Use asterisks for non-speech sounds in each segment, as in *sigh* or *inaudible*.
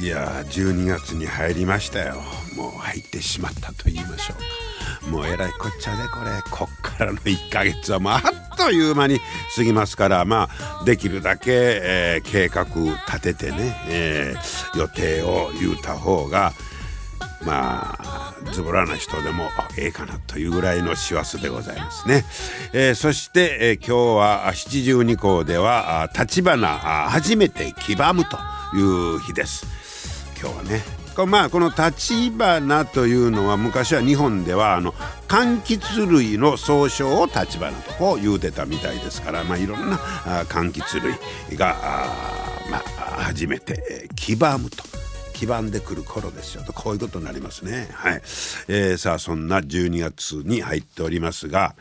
いや12月に入りましたよ。もう入ってしまったと言いましょうか。もうえらいこっちゃでこれ。こっからの1ヶ月はもうあっという間に過ぎますからまあできるだけ、えー、計画立ててね、えー、予定を言うた方がまあズボラな人でもええかなというぐらいの師走でございますね、えー、そして、えー、今日は七十二校では立花初めて黄ばむという日です。今日はね。まあこの立花というのは昔は日本ではあの柑橘類の総称を立花とこう言うてたみたいですからまあいろんな柑橘類がまあ初めて黄ばむと。黄ばんでくる頃ですよと。こういうことになりますね。はい、えー、さあそんな12月に入っておりますが、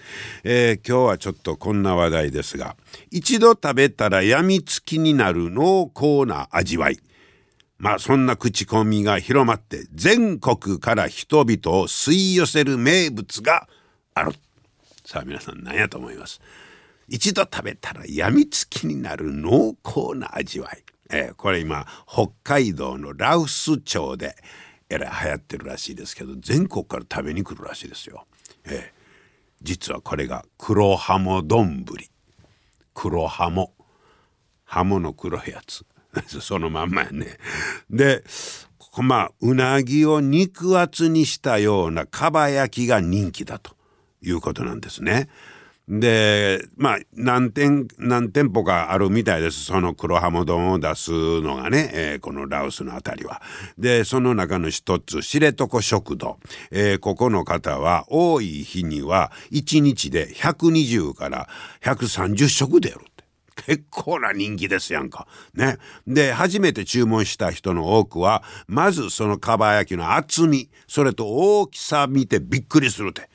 えー、今日はちょっとこんな話題ですが一度食べたらやみつきになる濃厚な味わい。まあそんな口コミが広まって全国から人々を吸い寄せる名物がある。さあ皆さん何やと思います。一度食べたらやみつきになる濃厚な味わい。えー、これ今北海道の羅臼町でえらい流行ってるらしいですけど全国から食べに来るらしいですよ。えー、実はこれが黒ハモ丼。黒ハモ。ハモの黒いやつ。*laughs* そのまんまやね。でまあうなぎを肉厚にしたようなかば焼きが人気だということなんですね。でまあ何店何店舗かあるみたいですその黒ハモ丼を出すのがね、えー、このラオスの辺りは。でその中の一つ知床食堂、えー、ここの方は多い日には1日で120から130食出る。結構な人気ですやんか。ね。で、初めて注文した人の多くは、まずそのかば焼きの厚み、それと大きさ見てびっくりするって。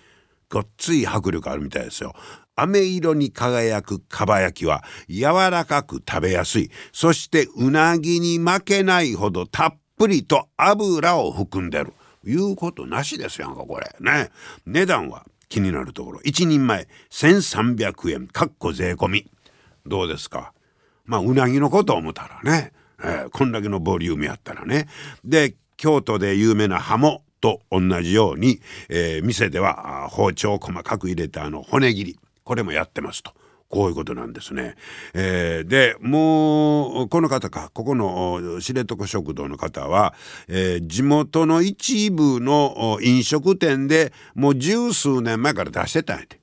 ごっつい迫力あるみたいですよ。飴色に輝くかば焼きは柔らかく食べやすいそしてうなぎに負けないほどたっぷりと油を含んでるいうことなしですやんかこれね値段は気になるところ1人前1300円かっこ税込みどうですか？まあうなぎのこと思ったらね、えー、こんだけのボリュームやったらねで京都で有名なハモと同じように、えー、店では包丁を細かく入れたあの骨切りこれもやってますと。こういうことなんですね。えー、でもうこの方かここの知床食堂の方は、えー、地元の一部の飲食店でもう十数年前から出してたんやて。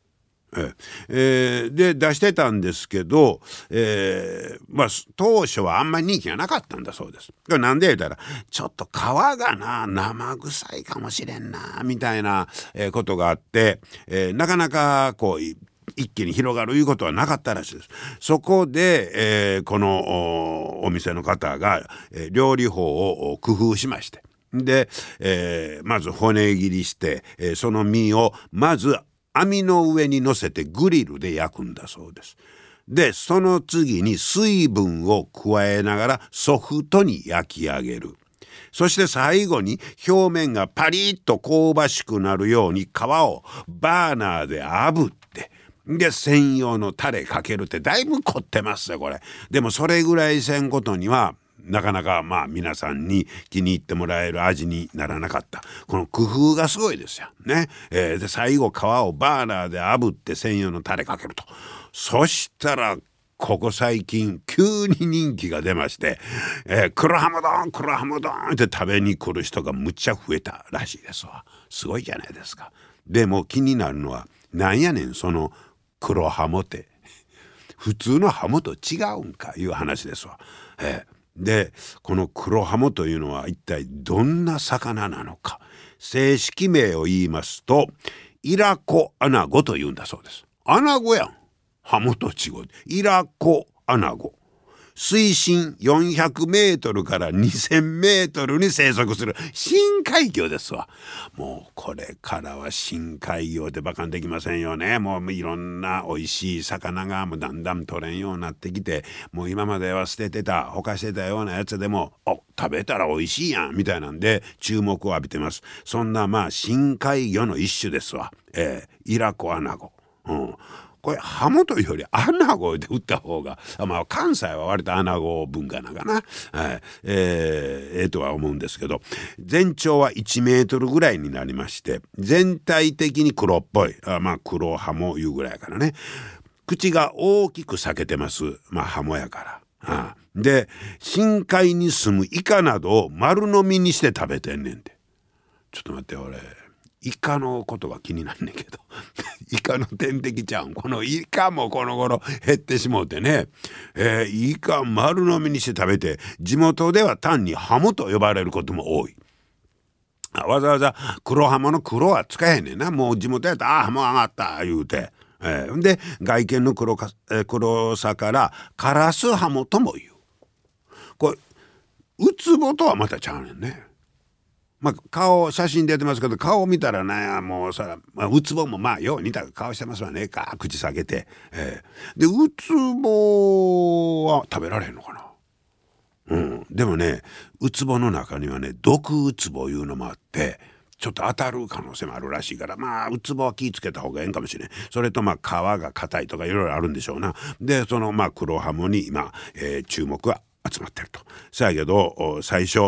えー、で出してたんですけど、えー、まあ当初はあんまり人気がなかったんだそうです。なんで言うたらちょっと皮がな生臭いかもしれんなみたいなことがあって、えー、なかなかこう一気に広がるいうことはなかったらしいです。そこで、えー、このお店の方が、えー、料理法を工夫しましてで、えー、まず骨切りして、えー、その身をまず網の上に乗せてグリルで焼くんだそうです。でその次に水分を加えながらソフトに焼き上げる。そして最後に表面がパリッと香ばしくなるように皮をバーナーで炙ってで専用のタレかけるってだいぶ凝ってますよこれ。でもそれぐらいせんことにはなかなかまあ皆さんに気に入ってもらえる味にならなかったこの工夫がすごいですよ。ね。えー、で最後皮をバーナーで炙って専用のタレかけると。そしたらここ最近急に人気が出まして、えー、黒ハム丼黒ハム丼って食べに来る人がむっちゃ増えたらしいですわ。すごいじゃないですか。でも気になるのはなんやねんその黒ハモって普通のハモと違うんかいう話ですわ。えー、でこの黒ハモというのは一体どんな魚なのか正式名を言いますとイラコアナゴというんだそうです。アナゴやん。ハモと違う。イラコアナゴ。水深400メートルから2000メートルに生息する深海魚ですわ。もうこれからは深海魚でバカにできませんよね。もういろんな美味しい魚がもうだんだん取れんようになってきて。もう今までは捨ててたほかしてたようなやつでもお食べたら美味しいやんみたいなんで注目を浴びてます。そんなまあ深海魚の一種ですわ。えー、イラコアナゴ。うん。これハモというよりアナゴで打った方がまあ関西は割とアナゴ文化なんかな、はい。えー、えー、とは思うんですけど全長は1メートルぐらいになりまして全体的に黒っぽい。あまあ黒ハモいうぐらいからね。口が大きく裂けてます。まあハモやから。ああで深海に住むイカなどを丸飲みにして食べてんねんて。ちょっと待って俺。イカのことが気になんねんけど *laughs* イカの天敵ちゃんこのイカもこの頃減ってしもうてね、えー、イカ丸飲みにして食べて地元では単にハモと呼ばれることも多い。わざわざ黒ハモの黒は使えへんねんなもう地元やったら「あハモ上がった」言うて。えー、で外見の黒か、えー、黒さからカラスハモとも言う。これウツボとはまたちゃうねんね。まあ、顔写真出てますけど顔見たらねもうさ、まあ、ウツボもまあよう似た顔してますわね。か口下げて、えー、でウツボは食べられへんのかな。うん、でもねウツボの中にはね毒ウツボいうのもあってちょっと当たる可能性もあるらしいからまあウツボは気ぃつけた方がええんかもしれん。それとまあ皮が硬いとかいろいろあるんでしょうな。でそのまあ黒ハモに今、えー、注目は集まってると。そやけど最初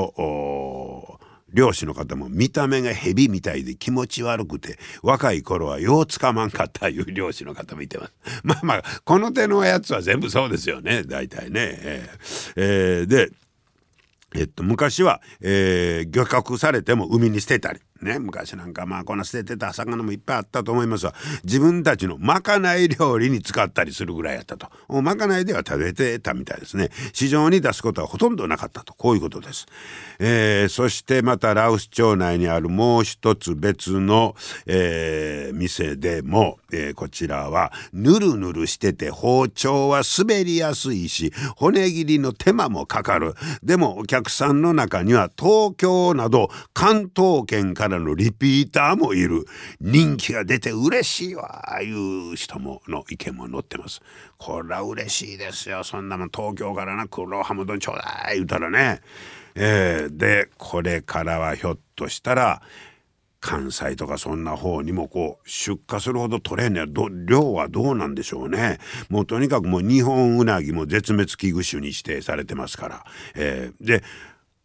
漁師の方も見た目が蛇みたいで気持ち悪くて若い頃はようつかまんかったいう漁師の方見てます。*laughs* まあまあこの手のやつは全部そうですよね大体ね。えーえー、でえっと、昔は、えー、漁獲されても海に捨てたりね昔なんかまあこんな捨ててた魚もいっぱいあったと思いますが自分たちのまかない料理に使ったりするぐらいやったと。まかないでは食べてたみたいですね。市場に出すことはほとんどなかったと。こういうことです、えー、そしてまた羅臼町内にあるもう一つ別の、えー、店でも、えー、こちらはぬるぬるしてて包丁は滑りやすいし骨切りの手間もかかる。でもお客さんの中には東京など関東圏からのリピーターもいる。人気が出て嬉しいわ。いう人もの意見も載ってます。これは嬉しいですよ。そんなもん東京からな黒ハム丼ちょうだい。言うたらね。えー、でこれからはひょっとしたら関西とかそんな方にもこう出荷するほど取れんね量はどうなんでしょうね。もうとにかくもう日本ウナギも絶滅危惧種に指定されてますから、えー、で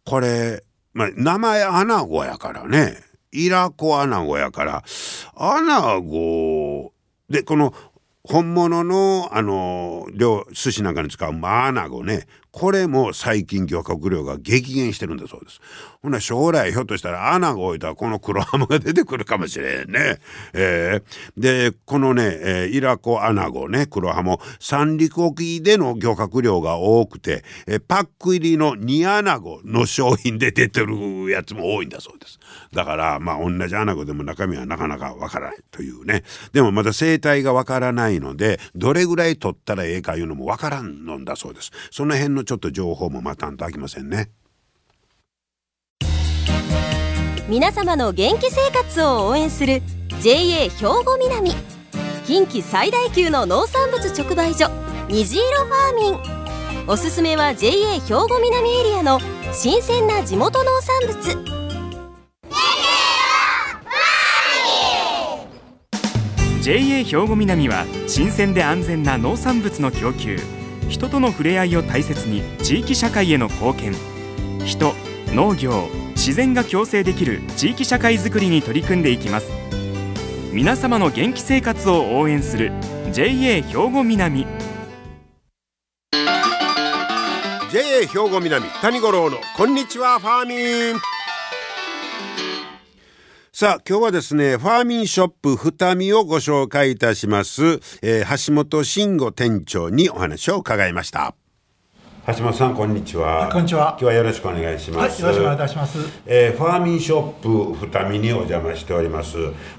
これ、まあ、名前アナゴやからね。イラコアナゴやからアナゴでこの本物のあの寿司なんかに使うマアナゴね。これも最近漁獲量が激減してるんだそうです。ほな将来ひょっとしたら穴が置いたらこの黒ハムが出てくるかもしれんね。えー、でこのね、えー、イラコアナゴね黒ハム三陸沖での漁獲量が多くて、えー、パック入りの煮アナゴの商品で出てるやつも多いんだそうです。だからまあ同じアナゴでも中身はなかなかわからないというね。でもまだ生態がわからないのでどれぐらい取ったらええかいうのもわからんのだそうです。その辺のちょっと情報も待たんとあきませんね。皆様の元気生活を応援する JA 兵庫南。近畿最大級の農産物直売所虹色ファーミン。おすすめは JA 兵庫南エリアの新鮮な地元農産物。JA 兵庫南は新鮮で安全な農産物の供給人との触れ合いを大切に地域社会への貢献。人農業自然が共生できる地域社会づくりに取り組んでいきます。皆様の元気生活を応援する JA 兵庫南。JA 兵庫南谷五郎のこんにちはファーミン。さあ今日はですねファーミンショップ二見をご紹介いたします、えー、橋本慎吾店長にお話を伺いました。橋本さんこんにちは。こんにちは。今日はよろしくお願いします、はい、よろしくお願いいたします、えー、ファーミンショップ二見にお邪魔しております。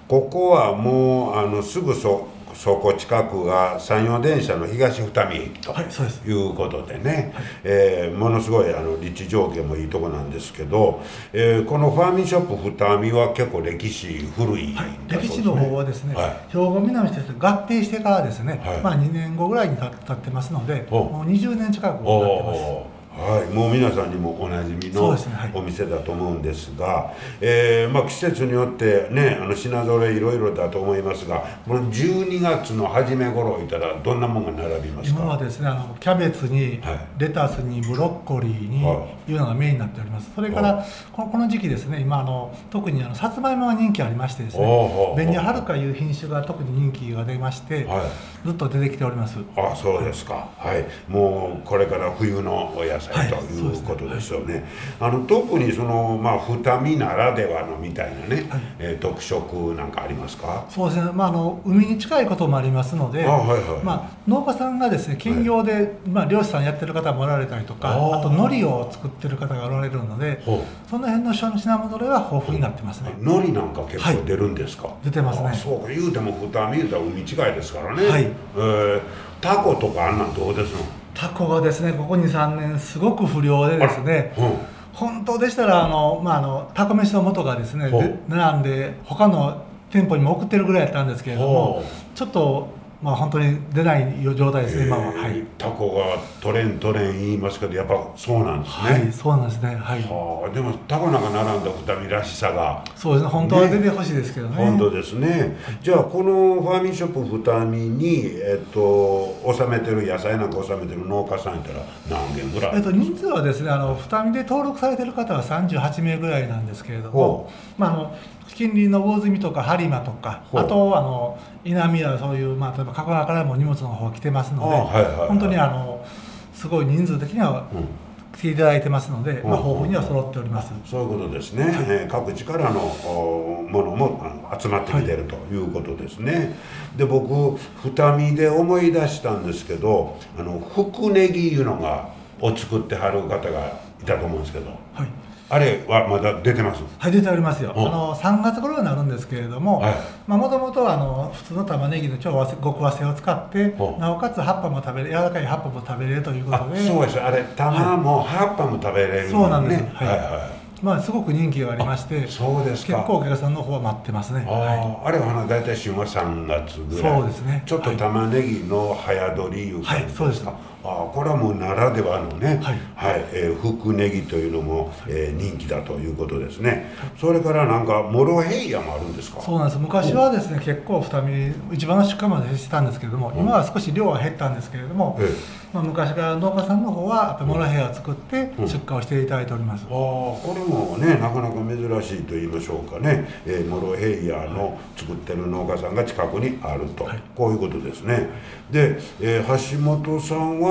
ここはもうあのすぐそそこ近くが山陽電車の東二見駅とはいそうことでね、えーものすごいあの立地条件もいいとこなんですけど、えーこのファーミンショップ二見は結構歴史古いんだそうですね。歴史の方はですね、はい。兵庫南市と合併してからですね、はい。まあ2年後ぐらいにた経ってますので、おもう20年近くなってます。はい、もう皆さんにもおなじみそのお店だと思うんですが、えーまあ、季節によってねあの品揃えいろいろだと思いますがこの12月の初め頃いたらどんなものが並びますか？今はですねあのキャベツに、はい。レタスにブロッコリーに、はい。いうのがメインになっております。それかはらこのこの時期ですね今あの特にあのさつまいもが人気ありましてですね紅はるかいう品種が特に人気が出まして、はい。ずっと出てきております。あそうですか、はい、もうこれから冬のお野菜はいということですよね。あの特にそのまあ二見ならではのみたいなね、はい。えー特色なんかありますか？そうですね、まあ、あの海に近いこともありますので、あはいはい。まあ、農家さんがですね兼業で、まあ、漁師さんやってる方もおられたりとかあと海苔を作ってる方がおられるのでその辺の品物類は豊富になってますね、海苔なんか結構出るんですか、出てますね。あそうか。言うても二見言うたら海近いですからね、はい。えータコとかあんなんどうですの？タコがですねここ23年すごく不良でですねうん。本当でしたらあの、まあ、あのタコ飯の素がですね並んで他の店舗にも送ってるぐらいやったんですけれどもほちょっと、まあ、本当に出ない状態ですね今は、えーは。い、タコが取れん取れん言いますけどやっぱそうなんですね、はい、そうなんですね。はい。はあでもタコなんか並んだ二見らしさが。そうですね。本当は出てほしいですけどね。本当ですね、じゃあこのファーミンショップ二見に、えっと収めてる野菜なんか収めてる農家さんやったら何軒ぐらい、えっと、人数はですねあの二見で登録されてる方は38名ぐらいなんですけれどほも、まあ、あの近隣の魚住とか播磨とかあとあの稲見やそういう、まあ、例えば加古川からも荷物の方来てますので、あはいはいはい。本当にあのすごい人数的にはうん。来ていただいてますので、まあ、うん豊富には揃っております。そういうことですね、えー各地からのおものも集まってきてるとい。うことですね、で僕二見で思い出したんですけどあの福ネギいうのがを作ってはる方がいたと思うんですけど。はいあれはまだ出てます？はい、出ておりますよ。あう。んの3月頃になるんですけれども、もともとあの普通の玉ねぎの超和極和製を使ってなおかつ葉っぱも食べれ柔らかい葉っぱも食べれるというこあとで、そうですあれ玉も葉っぱも食べれるそうなんです。ねはいはいはい。まあすごく人気がありまして、そうですか。結構お客さんの方は待ってますね。あ,、はあれは大体旬は3月ぐらい。そうですね。ちょっと玉ねぎの早取りいう感じですか、はいそうですああこれはもうならではのね、はい。えー福ネギというのも、えー人気だということですね。それからなんかモロヘイヤもあるんですか？い。そうなんです。昔はですね結構二見一番の出荷までしてたんですけれども、今は少し量は減ったんですけれども、ええ。まあ昔から農家さんの方はやっぱりモロヘイヤを作ってうん。出荷をしていただいております。ああこれもねなかなか珍しいと言いましょうかね、えーモロヘイヤの作ってる農家さんが近くにあると、はい。こういうことですね。で、えー橋本さんは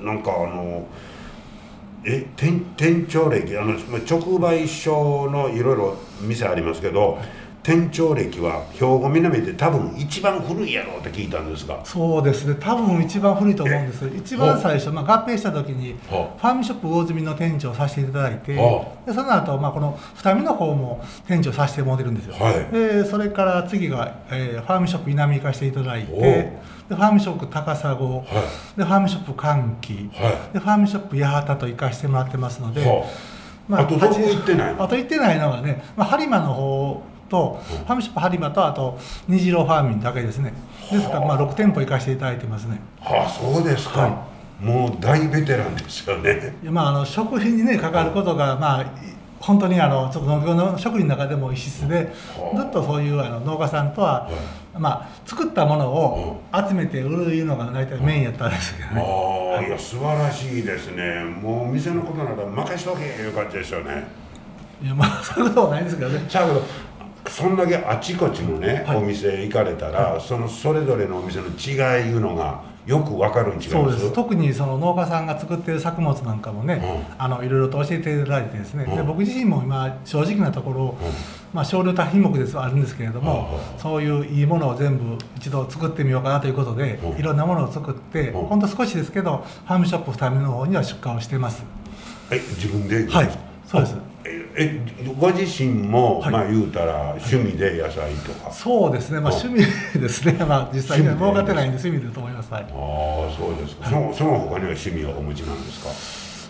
なんかあのえ店店長歴あの直売所のいろいろ店ありますけど店長歴は兵庫南で多分一番古いやろうって聞いたんですが。そうですね。多分一番古いと思うんです。一番最初、まあ、合併した時にフはァーミンショップ魚住の店長をさせていただいてはでその後、まあこの二見の方も店長させてもらってるんですよ、はい。でそれから次が、えーファーミンショップ稲見行かせていただいてでファーミンショップ高砂はでファーミンショップ歓喜い。はでファーミンショップ八幡と行かせてもらってますので、いはああとどこ行ってないの？あと行ってないのがね、まあ、播磨の方と、ファーミンショップ播磨とあと虹色ファーミンだけですね。ですからまあ6店舗行かせていただいてますね。あそうですか、はもう大ベテランですよね。いやまああの食品にね関わることがまあい本当にあのちょっと農業の職人の中でも異質ではあ。ずっとそういうあの農家さんとは、まあ作ったものを集めて売るいうのが大体メインやったんですけどね、ああい。や素晴らしいですね。もう店のことなら任しとけいう感じですよね。いやまあそういうことはないんですけどね。ちゃうそんだけあちこちのね、はい。お店行かれたら、そのそれぞれのお店の違いいうのがよくわかるん違いそうまです。す特にその農家さんが作ってる作物なんかもね、うあのいろいろと教えていただいてですね、でうん。僕自身も今正直なところ、まあ、少量多品目ですはあるんですけれども、うん。そういういいものを全部一度作ってみようかなということで、うん。いろんなものを作って、うん。ほんと少しですけどファームショップ2目の方には出荷をしてます。え自分で？はい。そうですええご自身も、はい。まあ言うたら趣味で野菜とか、そうですね、まあ、あ趣味ですね、まあ、実際には儲かってないんで、趣味だと思います、はい、ああそうですか、そのその他には趣味はお持ちなんですか？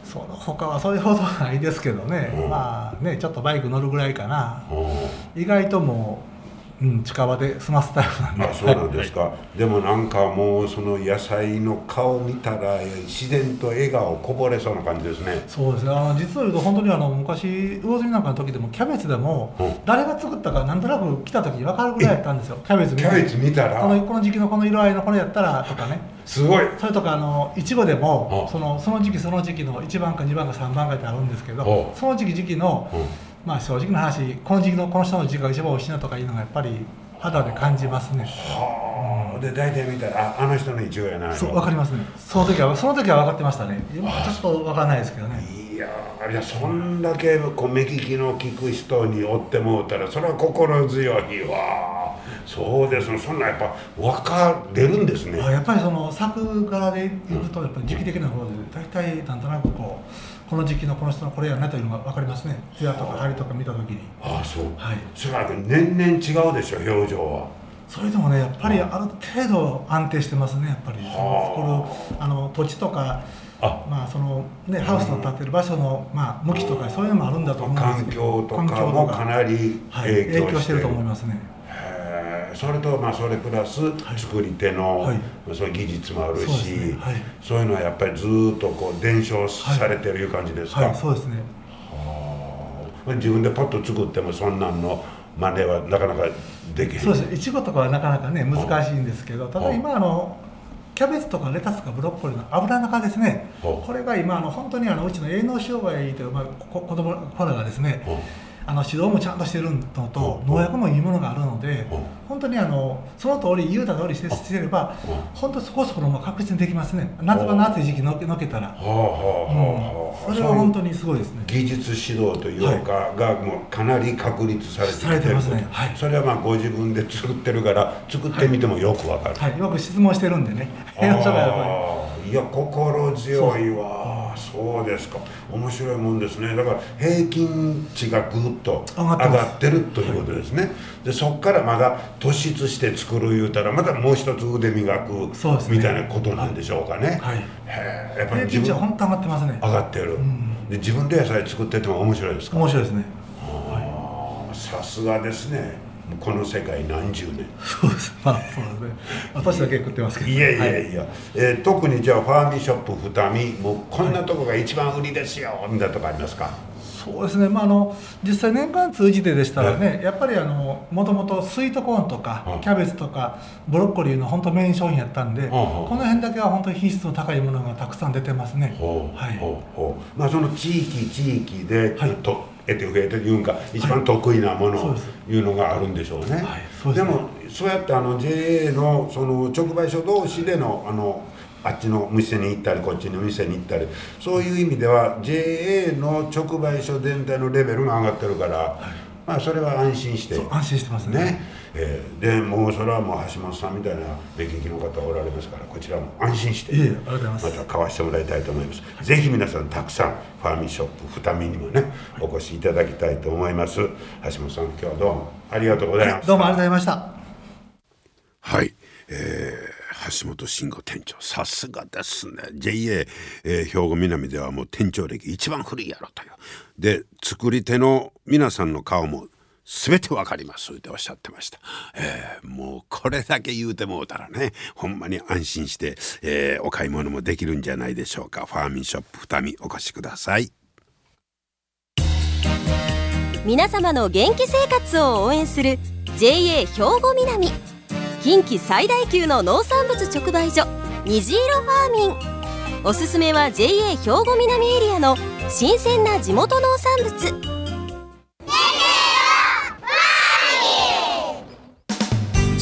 その他はそれほどないですけどね、うん。まあね、ちょっとバイク乗るぐらいかな、うん。意外ともう、うん、近場で済ますタイプなんで、あそうなんですか、でもなんかもうその野菜の顔見たら自然と笑顔こぼれそうな感じですね。そうですね。あの実を言うと、本当にあの昔、魚住なんかの時でも、キャベツでもうん、誰が作ったか、なんとなく来た時に分かるぐらいやったんですよ、キャベツ見て。キャベツ見たら？このこの時期のこの色合いのこれやったらとかね。すごいそれとかあのいちごでもあそのその時期その時期の1番か2番か3番かってあるんですけどあその時期時期のうんまあ正直な話この時期のこの人の時期が一番美味しいなとかいうのがやっぱり肌で感じますね。はあ。で大体見たらああの人のイチゴやなそう分かりますね。その時はその時は分かってましたね。ちょっと分からないですけどね。いやーいやそんだけこう目利きの利く人に追ってもうたらそれは心強いわそうです。ねそんなやっぱ分かれるんですね。あやっぱりその作柄で言うとやっぱり時期的な方で大体なんとなくこうこの時期のこの人のこれやなというのが分かりますね。艶とか張りとか見た時に。ああそう。はい。それは年々違うでしょ表情は。それでもねやっぱりある程度安定してますねやっぱり。はこのあの土地とかあ。まあそのねハウスの建ってる場所のまあ向きとかそういうのもあるんだと思うんです環けど。境とか環境もかなりはい、影響して,、影響してると思いますねそれとまあそれプラス作り手の、はい。そういう技術もあるしそうね。はい。そういうのはやっぱりずーっとこう伝承されてるいう感じですか、はい。そうですね。はあ自分でパッと作ってもそんなんの真似はなかなかできへん。そうですいちごとかはなかなかね難しいんですけどただはい今あのキャベツとかレタスとかブロッコリーの油中ですね。はいこれが今あの本当にあのうちの営農障害という、まあ、こ子供子らがですねはあの指導もちゃんとしてるのとうん。農薬もいいものがあるのでうん。本当にあのその通り言うた通りしてしてればうん。本当そこそこのも確実にできますね。夏場の暑い時期のけのけたら、それは本当にすごいですね。技術指導というか、がもうかなり確立されてきされてますね。はい。それはまあご自分で作ってるから作ってみてもよくわかる、はい。よく質問してるんでね。*laughs* いや心強いわそうですか。面白いもんですね。だから平均値がぐっと上上がってるということですね、でそこからまだ突出して作る言うたらまたもう一つ腕磨くそうですね。みたいなことなんでしょうかね、はい。へえやっぱり平自分均値は本当上がってますね。上がってる、んで自分で野菜作ってても面白いですか？面白いですね。さすがですねこの世界何十年。そうです。まあそうですね。私だけ食ってますけど。いやいやはい。や、えー特にじゃあファーミーショップ二見もうこんなとこが一番売りですよみたいなとこありますか、そうですね、まあ、あの実際年間通じてでしたらね、やっぱりあのもともとスイートコーンとかはい。キャベツとかブロッコリーの本当メイン商品やったんで、はいこの辺だけは本当に品質の高いものがたくさん出てますね。はい。まあその地域地域で、はい。と得て増えていうんか一番得意なものいうのがあるんでしょうね、はいですね。もそうやってあの JA のその直売所同士でのあのあっちの店に行ったりこっちの店に行ったりそういう意味では JA の直売所全体のレベルが上がってるから、まあそれは安心して。安心してますね。ね、えーでもうそれはもう橋本さんみたいな目利きの方おられますからこちらも安心してまた買わしてもらいたいと思います、ぜひ皆さんたくさんファーミーショップ二見にもねお越しいただきたいと思います。橋本さん今日はどうもありがとうございましたどうもありがとうございました。はい、えー橋本慎吾店長さすがですね。JA、えー兵庫南ではもう店長歴一番古いやろという。で作り手の皆さんの顔も全てわかります。っておっしゃってました、えーもうこれだけ言うてもうたらねほんまに安心して、えーお買い物もできるんじゃないでしょうか。ファーミンショップ二見お越しください。皆様の元気生活を応援する JA 兵庫南。近畿最大級の農産物直売所虹色ファーミン。おすすめは JA 兵庫南エリアの新鮮な地元農産物。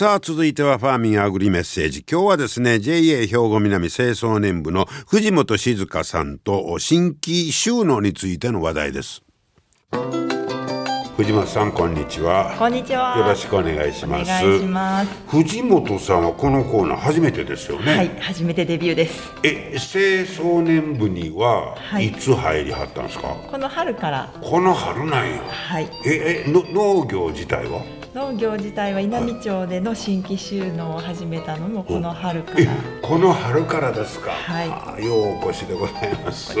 さあ続いてはファーミンアグリメッセージ。今日はですね JA 兵庫南清掃年部の藤本静香さんと新規収納についての話題です。藤本さんこんにちは。こんにちは。よろしくお願いします。お願いします。藤本さんはこのコーナー初めてですよね。はい初めてデビューです。え清掃年部にははい。いつ入りはったんですか、この春から。この春なんや。はい。ええの農業自体は？農業自体は稲美町での新規収納を始めたのもこの春かえらこの春からですか？はい。あようお越しでございます。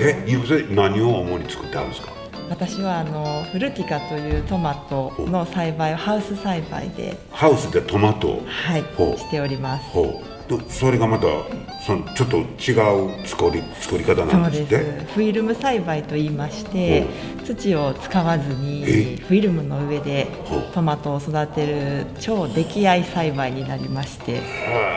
え今それ何を主に作ってあるんですか？私はあのフルティカというトマトの栽培をハウス栽培で。ハウスでトマトを？はい。しております。ほう。でそれがまたそのちょっと違う作り作り方なんですって？す。フィルム栽培と言いまして土を使わずえ？にフィルムの上でトマトを育てる超出来合い栽培になりまして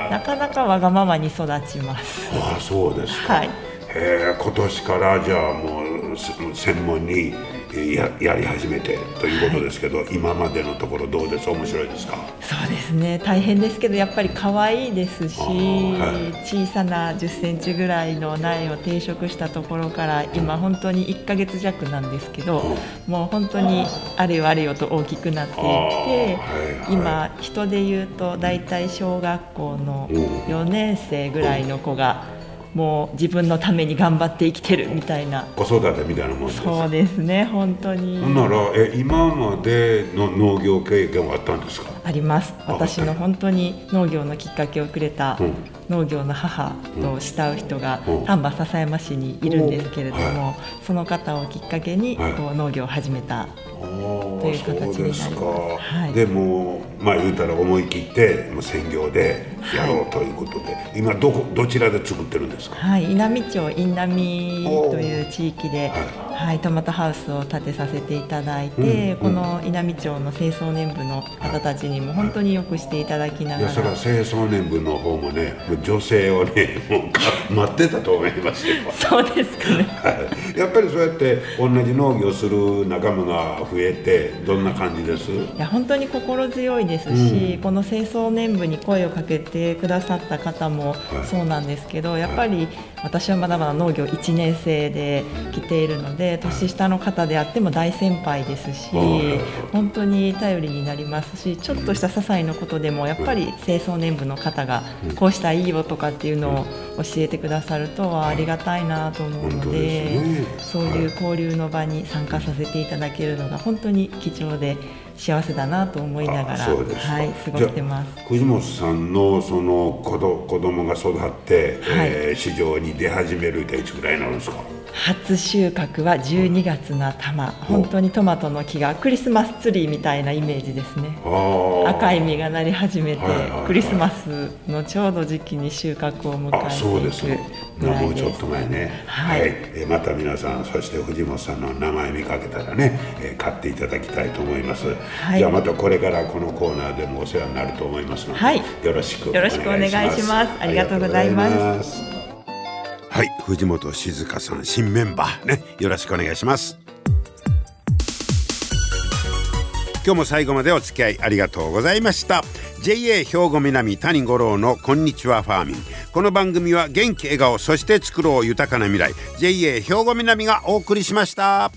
なかなかわがままに育ちます。ああそうですか、はい。へえ今年からじゃあもうす専門にえーややり始めてということですけど、今までのところどうです？面白いですか？そうですね。大変ですけどやっぱり可愛いですし、はい。小さな1 0センチぐらいの苗を定食したところから今本当に1ヶ月弱なんですけど、もう本当にあれよあれよと大きくなっていて、あーはいはい。今人で言うと大体小学校のうん。4年生ぐらいの子がもう自分のために頑張って生きてるみたいな。子育てみたいなもんです。そうですね本当に。ほんならえ今までの農業経験はあったんですか？あります。あ私の本当に農業のきっかけをくれたうん。農業の母と慕う人がうん。丹波篠山市にいるんですけれどうんもその方をきっかけにはい。こう農業を始めたとという形になります。はい。でもまあ言うたら思い切ってもう専業でやろうということで、今どこどちらで作ってるんですか？はい稲美町印南という地域でははいトマトハウスを建てさせていただいうんてうん。この稲美町の清掃年部の方たちにも本当によくしていただきないがら。やそれは清掃年部の方もね女性をねもうか待ってたと思いますよ。*laughs* そうですかね。はい。やっぱりそうやって同じ農業する仲間が増えてどんな感じです？いや本当に心強いですし、この清掃年部に声をかけてくださった方もはい。そうなんですけど、やっぱり私はまだまだ農業1年生で来ているので年下の方であっても大先輩ですしはい本当に頼りになりますしちょっとした些細なことでもやっぱり清掃年部の方がこうしたらいいよとかっていうのを教えてくださるとはありがたいなと思うのでそういう交流の場に参加させていただけるのが本当に貴重で幸せだなと思いながら、はい、過ごしてます。藤本さんのその子ど子供が育って、はい。えー市場に出始めるっていつぐらいになるんですか？初収穫は12月の頭、本当にトマトの木がクリスマスツリーみたいなイメージですね。赤い実がなり始めて、はいはいはい。クリスマスのちょうど時期に収穫を迎えていくぐらいです。もうちょっと前ね。はい。えーまた皆さんそして藤本さんの名前見かけたらね、えー買っていただきたいと思います、はい。じゃあまたこれからこのコーナーでもお世話になると思いますので、はい。よろしくよろしくお願いします。ありがとうございます。ありがとうございますはい藤本静香さん新メンバー。ねよろしくお願いします。今日も最後までお付き合いありがとうございました。JA 兵庫南谷五郎のこんにちはファーミン。この番組は元気笑顔そして作ろう豊かな未来。JA 兵庫南がお送りしました。